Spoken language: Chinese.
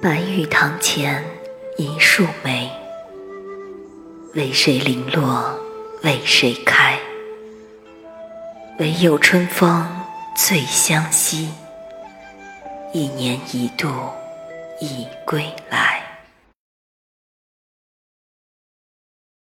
白玉堂前一树梅为谁零落为谁开？唯有春风最相惜一年一度已归来。